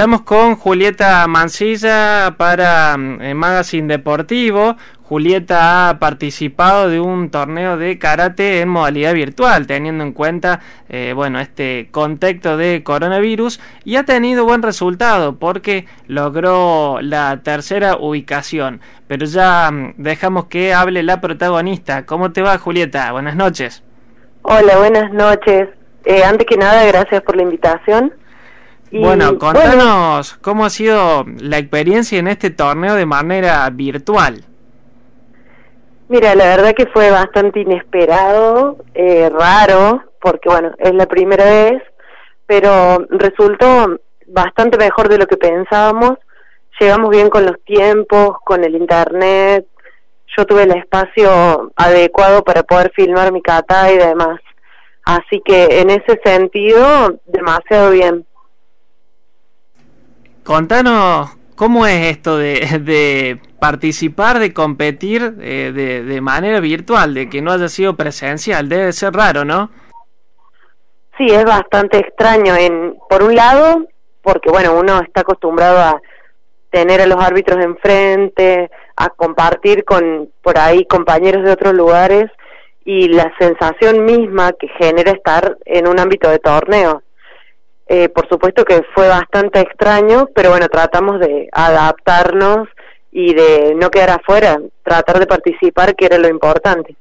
Estamos con Julieta Mancilla para eh, Magazine Deportivo. Julieta ha participado de un torneo de karate en modalidad virtual, teniendo en cuenta eh, bueno, este contexto de coronavirus y ha tenido buen resultado porque logró la tercera ubicación. Pero ya mm, dejamos que hable la protagonista. ¿Cómo te va, Julieta? Buenas noches. Hola, buenas noches. Eh, antes que nada, gracias por la invitación bueno, contanos cómo ha sido la experiencia en este torneo de manera virtual. Mira, la verdad que fue bastante inesperado, eh, raro, porque bueno, es la primera vez, pero resultó bastante mejor de lo que pensábamos. Llegamos bien con los tiempos, con el internet. Yo tuve el espacio adecuado para poder filmar mi kata y demás. Así que en ese sentido, demasiado bien. Contanos cómo es esto de, participar, de competir eh, de, manera virtual, de que no haya sido presencial. Debe ser raro, ¿no? Sí, es bastante extraño. En, por un lado, porque bueno, uno está acostumbrado a tener a los árbitros enfrente, a compartir con por ahí compañeros de otros lugares y la sensación misma que genera estar en un ámbito de torneo. Eh, por supuesto que fue bastante extraño, pero bueno, tratamos de adaptarnos y de no quedar afuera, tratar de participar, que era lo importante.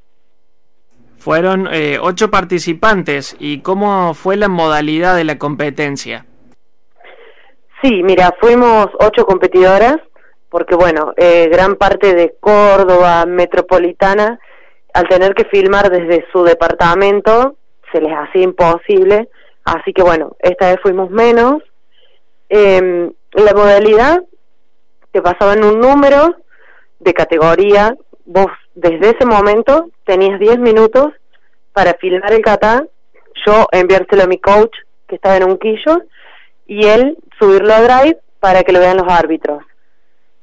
Fueron eh, ocho participantes y ¿cómo fue la modalidad de la competencia? Sí, mira, fuimos ocho competidoras, porque bueno, eh, gran parte de Córdoba metropolitana, al tener que filmar desde su departamento, se les hacía imposible Así que bueno, esta vez fuimos menos. Eh, la modalidad te pasaban un número de categoría. Vos desde ese momento tenías 10 minutos para filmar el kata, yo enviárselo a mi coach que estaba en un quillo y él subirlo a Drive para que lo vean los árbitros.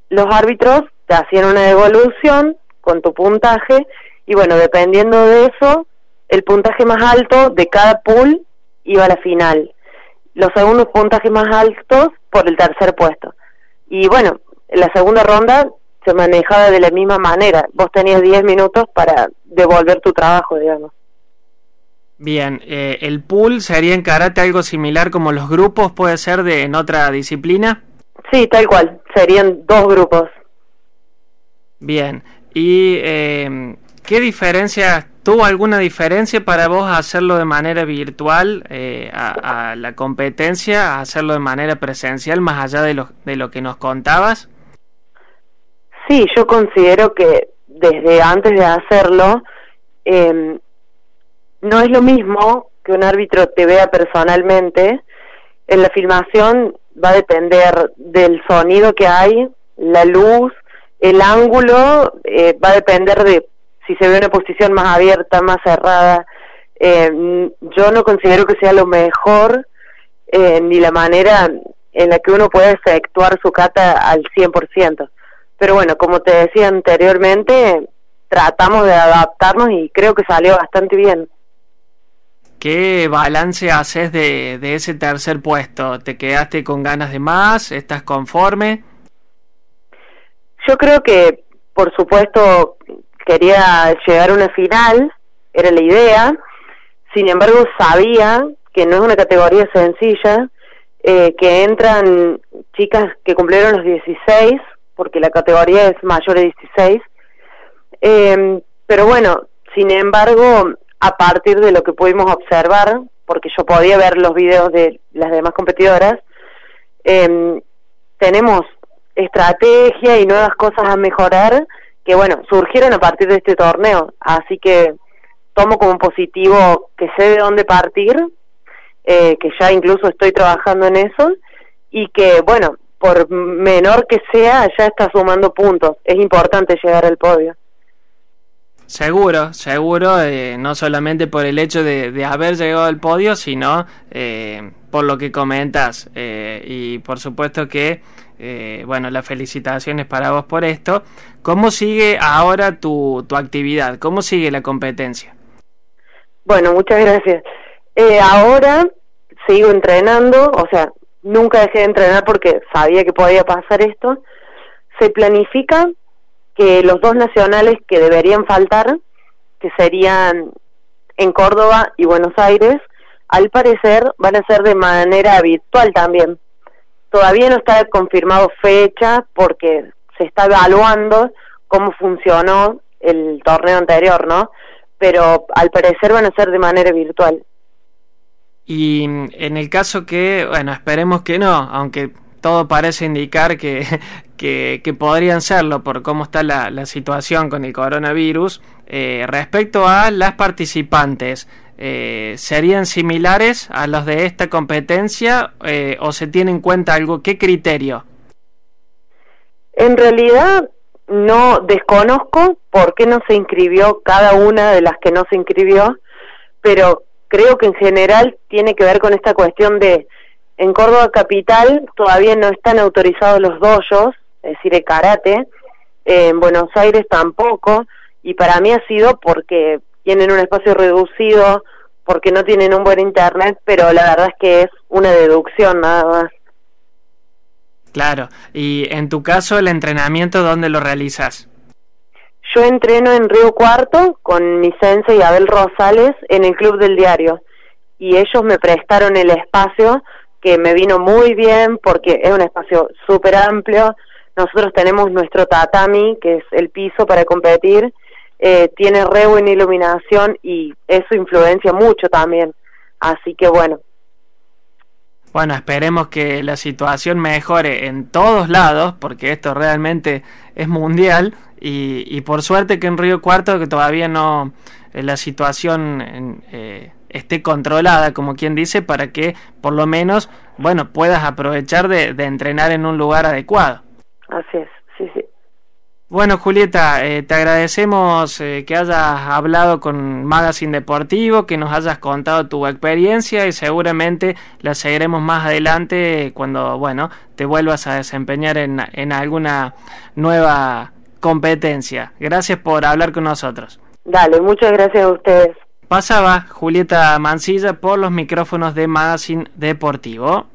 Los árbitros te hacían una devolución con tu puntaje y bueno, dependiendo de eso, el puntaje más alto de cada pool iba a la final. Los segundos puntajes más altos por el tercer puesto. Y bueno, la segunda ronda se manejaba de la misma manera. Vos tenías 10 minutos para devolver tu trabajo, digamos. Bien, eh, ¿el pool sería en karate algo similar como los grupos puede ser de en otra disciplina? Sí, tal cual, serían dos grupos. Bien, ¿y eh, qué diferencia ¿Tuvo alguna diferencia para vos hacerlo de manera virtual eh, a, la competencia, a hacerlo de manera presencial, más allá de lo, de lo que nos contabas? Sí, yo considero que desde antes de hacerlo, em, no es lo mismo que un árbitro te vea personalmente. En la filmación va a depender del sonido que hay, la luz, el ángulo, eh, va a depender de si se ve una posición más abierta, más cerrada. Eh, yo no considero que sea lo mejor eh, ni la manera en la que uno puede efectuar su cata al 100%. Pero bueno, como te decía anteriormente, tratamos de adaptarnos y creo que salió bastante bien. ¿Qué balance haces de, de ese tercer puesto? ¿Te quedaste con ganas de más? ¿Estás conforme? Yo creo que, por supuesto, quería llegar a una final, era la idea, sin embargo sabía que no es una categoría sencilla, eh, que entran chicas que cumplieron los 16, porque la categoría es mayor de 16, em, pero bueno, sin embargo, a partir de lo que pudimos observar, porque yo podía ver los videos de las demás competidoras, em, tenemos estrategia y nuevas cosas a mejorar que bueno, surgieron a partir de este torneo, así que tomo como positivo que sé de dónde partir, eh, que ya incluso estoy trabajando en eso y que bueno, por menor que sea, ya está sumando puntos, es importante llegar al podio. Seguro, seguro, eh, no solamente por el hecho de, haber llegado al podio, sino eh, por lo que comentas. y por supuesto que eh, bueno, las felicitaciones para vos por esto. ¿Cómo sigue ahora tu, tu actividad? ¿Cómo sigue la competencia? Bueno, muchas gracias. Eh, ahora sigo entrenando, o sea, nunca dejé de entrenar porque sabía que podía pasar esto. Se planifica que los dos nacionales que deberían faltar, que serían en Córdoba y Buenos Aires, al parecer van a ser de manera virtual también. Todavía no está confirmado fecha porque se está evaluando cómo funcionó el torneo anterior, ¿no? Pero al parecer van a ser de manera virtual. Y en el caso que, bueno, esperemos que no, aunque todo parece indicar que, que, podrían serlo por cómo está la, la situación con el coronavirus, eh, respecto a las participantes, eh, ¿serían similares a los de esta competencia eh, o se tiene en cuenta algo? ¿Qué criterio? En realidad no desconozco por qué no se inscribió cada una de las que no se inscribió, pero creo que en general tiene que ver con esta cuestión de en Córdoba capital todavía no están autorizados los dojos, es decir, el karate, en Buenos Aires tampoco, y para mí ha sido porque tienen un espacio reducido, porque no tienen un buen internet, pero la verdad es que es una deducción nada más. Claro, y en tu caso el entrenamiento, ¿dónde lo realizas? Yo entreno en Río Cuarto con mi y Abel Rosales en el Club del Diario y ellos me prestaron el espacio que me vino muy bien porque es un espacio súper amplio. Nosotros tenemos nuestro tatami, que es el piso para competir, eh, tiene re buena iluminación y eso influencia mucho también. Así que bueno. Bueno, esperemos que la situación mejore en todos lados, porque esto realmente es mundial y, y por suerte que en Río Cuarto, que todavía no, eh, la situación eh, esté controlada, como quien dice, para que por lo menos, bueno, puedas aprovechar de, de entrenar en un lugar adecuado. Así es, sí, sí. Bueno, Julieta, eh, te agradecemos eh, que hayas hablado con Magazine Deportivo, que nos hayas contado tu experiencia y seguramente la seguiremos más adelante cuando, bueno, te vuelvas a desempeñar en, en alguna nueva competencia. Gracias por hablar con nosotros. Dale, muchas gracias a ustedes. Pasaba Julieta Mancilla por los micrófonos de Magazine Deportivo.